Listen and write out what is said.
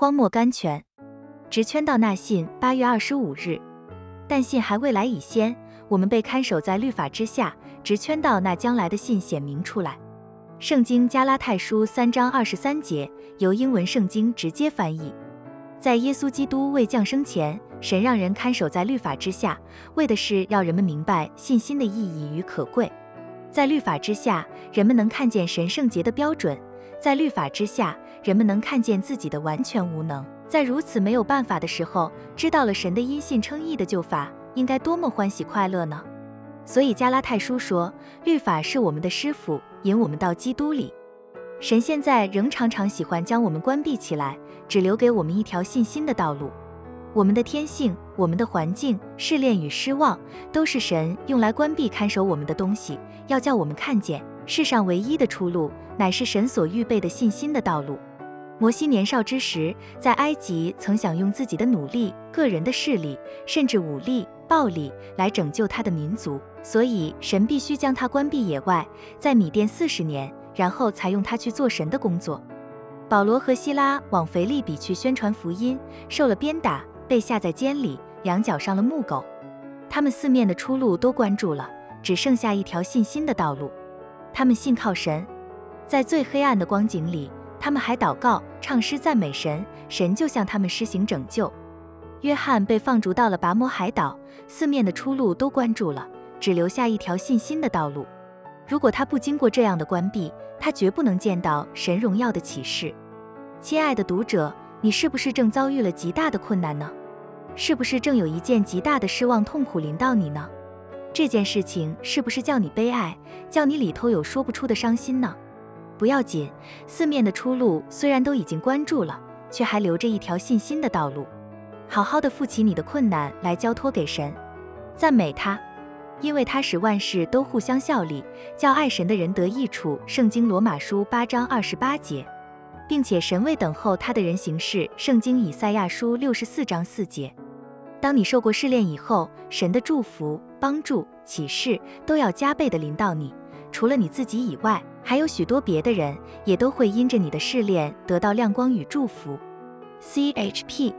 荒漠甘泉。直圈到那信，八月二十五日。但信还未来已先，我们被看守在律法之下，直圈到那将来的信显明出来。圣经加拉太书三章二十三节由英文圣经直接翻译。在耶稣基督未降生前，神让人看守在律法之下，为的是要人们明白信心的意义与可贵。在律法之下，人们能看见神圣洁的标准；在律法之下，人们能看见自己的完全无能。在如此没有办法的时候，知道了神的因信称义的救法，应该多么欢喜快乐呢？所以加拉太书说，律法是我们的师傅，引我们到基督里。神现在仍常常喜欢将我们关闭起来，只留给我们一条信心的道路。我们的天性、我们的环境、试炼与失望，都是神用来关闭看守我们的东西，要叫我们看见世上唯一的出路，乃是神所预备的信心的道路。摩西年少之时，在埃及曾想用自己的努力、个人的势力，甚至武力、暴力来拯救他的民族，所以神必须将他关闭野外，在米甸四十年，然后才用他去做神的工作。保罗和希拉往腓利比去宣传福音，受了鞭打，被下在监里，两脚上了木狗。他们四面的出路都关住了，只剩下一条信心的道路。他们信靠神，在最黑暗的光景里。他们还祷告、唱诗、赞美神，神就向他们施行拯救。约翰被放逐到了拔摩海岛，四面的出路都关住了，只留下一条信心的道路。如果他不经过这样的关闭，他绝不能见到神荣耀的启示。亲爱的读者，你是不是正遭遇了极大的困难呢？是不是正有一件极大的失望、痛苦临到你呢？这件事情是不是叫你悲哀，叫你里头有说不出的伤心呢？不要紧，四面的出路虽然都已经关住了，却还留着一条信心的道路。好好的负起你的困难来，交托给神，赞美他，因为他使万事都互相效力，叫爱神的人得益处。圣经罗马书八章二十八节，并且神为等候他的人行事。圣经以赛亚书六十四章四节。当你受过试炼以后，神的祝福、帮助、启示都要加倍的临到你。除了你自己以外，还有许多别的人也都会因着你的试炼得到亮光与祝福。C H P